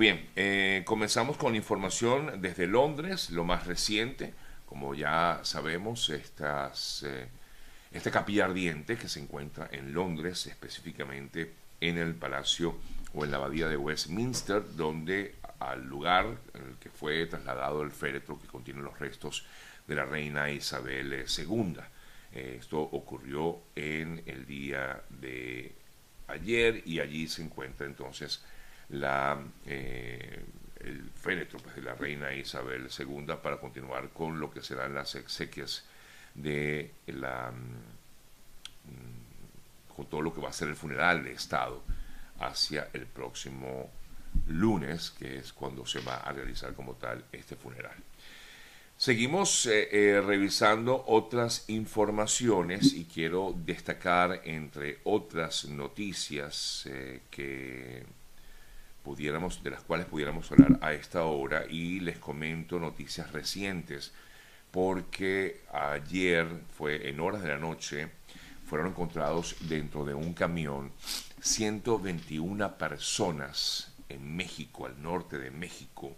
Bien, eh, comenzamos con información desde Londres, lo más reciente. Como ya sabemos, estas, eh, esta capilla ardiente que se encuentra en Londres, específicamente en el Palacio o en la Abadía de Westminster, donde al lugar en el que fue trasladado el féretro que contiene los restos de la reina Isabel II. Eh, esto ocurrió en el día de ayer y allí se encuentra entonces eh, el féretro pues, de la reina Isabel II para continuar con lo que serán las exequias de la mm, con todo lo que va a ser el funeral de Estado hacia el próximo lunes, que es cuando se va a realizar como tal este funeral. Seguimos eh, eh, revisando otras informaciones y quiero destacar entre otras noticias que pudiéramos, de las cuales pudiéramos hablar a esta hora y les comento noticias recientes porque ayer fue en horas de la noche fueron encontrados dentro de un camión 121 personas en México, al norte de México,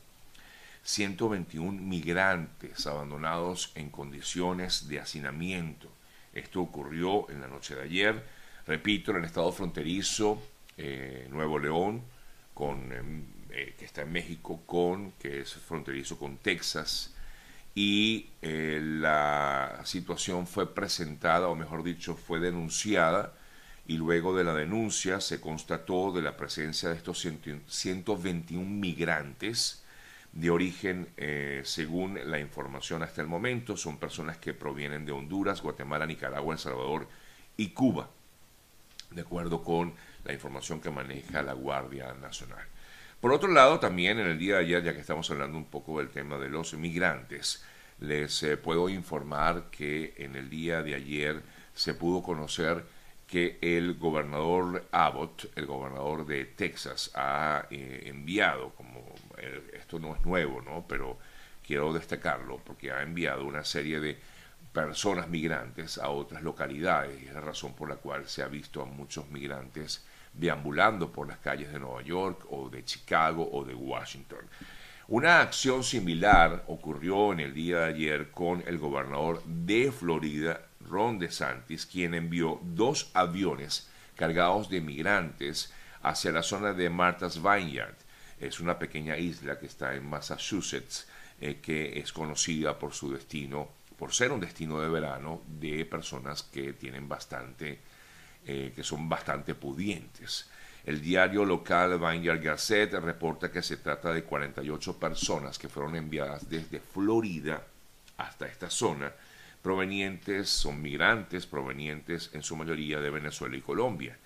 121 migrantes abandonados en condiciones de hacinamiento. Esto ocurrió en la noche de ayer, repito, en el estado fronterizo, eh, Nuevo León, con, em, eh, que está en México, con, que es fronterizo con Texas, y eh, la situación fue presentada, o mejor dicho, fue denunciada, y luego de la denuncia se constató de la presencia de estos 121 migrantes de origen, eh, según la información hasta el momento, son personas que provienen de Honduras, Guatemala, Nicaragua, El Salvador y Cuba, de acuerdo con la información que maneja la Guardia Nacional. Por otro lado, también en el día de ayer, ya que estamos hablando un poco del tema de los migrantes, les eh, puedo informar que en el día de ayer se pudo conocer que el gobernador Abbott, el gobernador de Texas, ha eh, enviado, como eh, esto no es nuevo, ¿no? pero quiero destacarlo, porque ha enviado una serie de personas migrantes a otras localidades y es la razón por la cual se ha visto a muchos migrantes deambulando por las calles de Nueva York o de Chicago o de Washington. Una acción similar ocurrió en el día de ayer con el gobernador de Florida, Ron DeSantis, quien envió dos aviones cargados de migrantes hacia la zona de Martha's Vineyard. Es una pequeña isla que está en Massachusetts, eh, que es conocida por su destino, por ser un destino de verano de personas que tienen bastante eh, que son bastante pudientes. El diario local Vineyard Gazette reporta que se trata de 48 personas que fueron enviadas desde Florida hasta esta zona, provenientes, son migrantes provenientes en su mayoría de Venezuela y Colombia.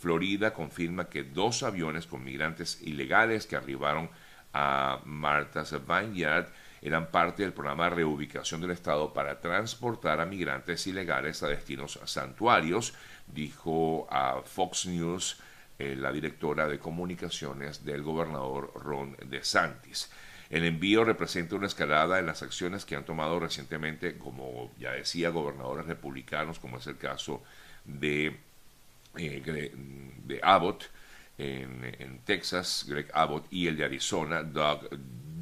Florida confirma que dos aviones con migrantes ilegales que arribaron a Martha's Vineyard eran parte del programa de reubicación del Estado para transportar a migrantes ilegales a destinos santuarios dijo a Fox News eh, la directora de comunicaciones del gobernador Ron DeSantis. El envío representa una escalada en las acciones que han tomado recientemente, como ya decía, gobernadores republicanos, como es el caso de, eh, de Abbott en, en, Texas, Greg Abbott, y el de Arizona, Doug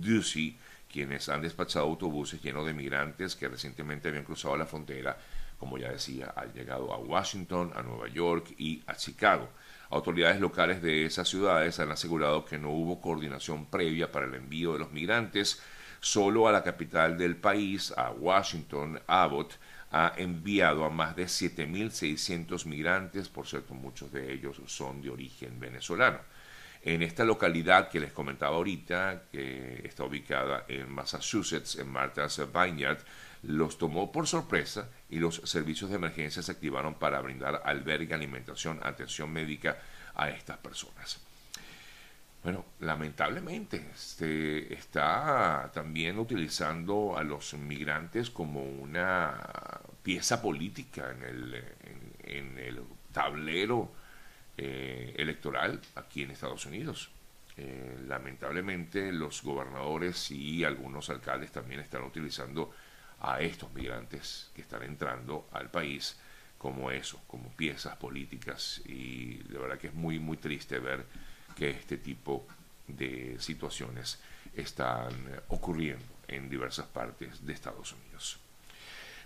Ducey, quienes han despachado autobuses llenos de migrantes que recientemente habían cruzado la frontera como ya decía, ha llegado a Washington, a Nueva York y a Chicago. Autoridades locales de esas ciudades han asegurado que no hubo coordinación previa para el envío de los migrantes. Solo a la capital del país, a Washington, Abbott, ha enviado a más de 7.600 migrantes, por cierto, muchos de ellos son de origen venezolano. En esta localidad que les comentaba ahorita, que está ubicada en Massachusetts, en Martha's Vineyard, los tomó por sorpresa y los servicios de emergencia se activaron para brindar albergue, alimentación, atención médica a estas personas. Bueno, lamentablemente se está también utilizando a los migrantes como una pieza política en el, en, el tablero eh, electoral aquí en Estados Unidos. Eh, lamentablemente los gobernadores y algunos alcaldes también están utilizando a estos migrantes que están entrando al país como eso, como piezas políticas y de verdad que es muy muy triste ver que este tipo de situaciones están ocurriendo en diversas partes de Estados Unidos.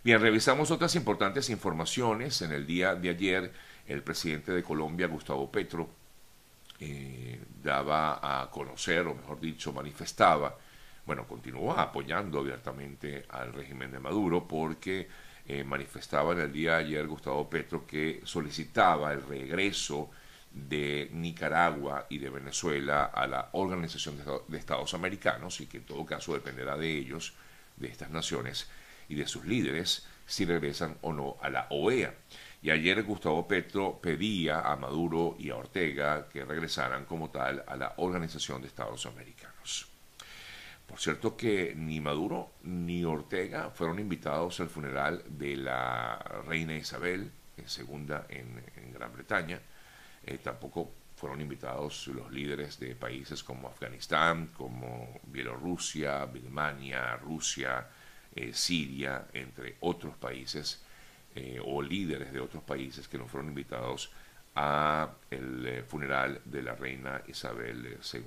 Bien, revisamos otras importantes informaciones. En el día de ayer, el presidente de Colombia, Gustavo Petro, eh, daba a conocer, o mejor dicho, manifestaba, bueno, continuó apoyando abiertamente al régimen de Maduro porque eh, manifestaba en el día de ayer Gustavo Petro que solicitaba el regreso de Nicaragua y de Venezuela a la Organización de Estados Americanos y que en todo caso dependerá de ellos, de estas naciones y de sus líderes, si regresan o no a la OEA. Y ayer Gustavo Petro pedía a Maduro y a Ortega que regresaran como tal a la Organización de Estados Americanos. Por cierto que ni Maduro ni Ortega fueron invitados al funeral de la reina Isabel, segunda en, Gran Bretaña. Eh, tampoco fueron invitados los líderes de países como Afganistán, como Bielorrusia, Birmania, Rusia, eh, Siria, entre otros países, eh, o líderes de otros países que no fueron invitados a el funeral de la reina Isabel II.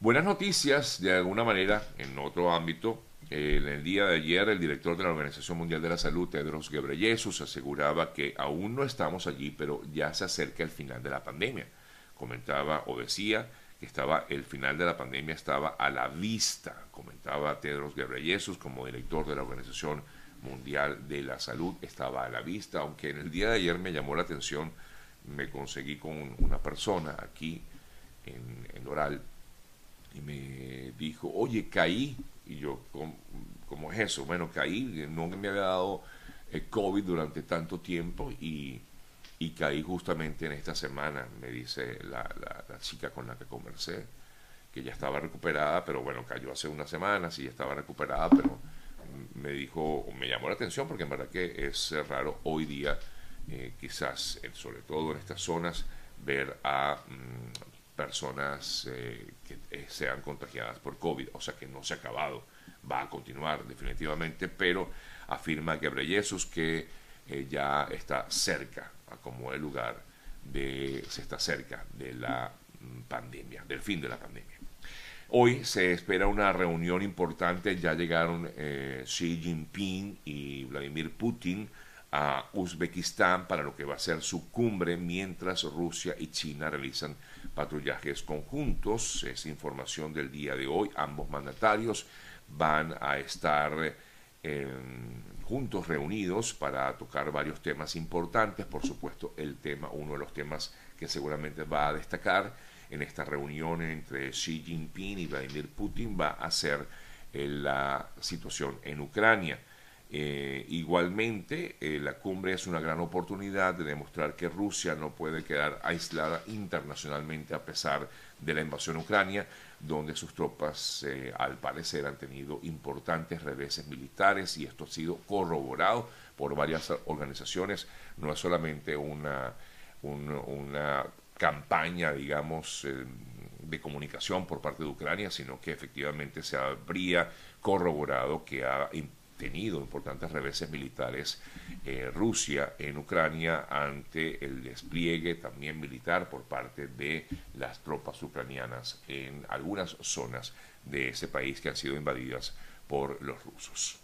Buenas noticias, de alguna manera, en otro ámbito. En el día de ayer, el director de la Organización Mundial de la Salud, Tedros Ghebreyesus, aseguraba que aún no estamos allí, pero ya se acerca el final de la pandemia. Comentaba o decía estaba el final de la pandemia estaba a la vista. Comentaba Tedros Ghebreyesus como director de la Organización Mundial de la Salud, estaba a la vista, aunque en el día de ayer me llamó la atención, me conseguí con una persona aquí en, en Oral y me dijo, oye, caí. Y yo, ¿cómo, es eso? Bueno, caí, no me había dado el COVID durante tanto tiempo y, caí justamente en esta semana, me dice la, la, chica con la que conversé, que ya estaba recuperada, pero bueno, cayó hace unas semanas y ya estaba recuperada, pero me dijo, me llamó la atención porque en verdad que es raro hoy día, eh, quizás, sobre todo en estas zonas, ver a mm, personas eh, que eh, sean contagiadas por COVID, o sea que no se ha acabado, va a continuar definitivamente, pero afirma que eh, ya está cerca, como el lugar de, se está cerca de la mm, pandemia, del fin de la pandemia. Hoy se espera una reunión importante, ya llegaron Xi Jinping y Vladimir Putin a Uzbekistán para lo que va a ser su cumbre mientras Rusia y China realizan patrullajes conjuntos. Es información del día de hoy. Ambos mandatarios van a estar eh, juntos reunidos para tocar varios temas importantes. Por supuesto, el tema, uno de los temas que seguramente va a destacar en esta reunión entre Xi Jinping y Vladimir Putin va a ser eh, la situación en Ucrania. Eh, igualmente, eh, la cumbre es una gran oportunidad de demostrar que Rusia no puede quedar aislada internacionalmente a pesar de la invasión a Ucrania, donde sus tropas, eh, al parecer, han tenido importantes reveses militares y esto ha sido corroborado por varias organizaciones. No es solamente una, una campaña, digamos, de comunicación por parte de Ucrania, sino que efectivamente se habría corroborado que ha tenido importantes reveses militares eh, Rusia en Ucrania ante el despliegue también militar por parte de las tropas ucranianas en algunas zonas de ese país que han sido invadidas por los rusos.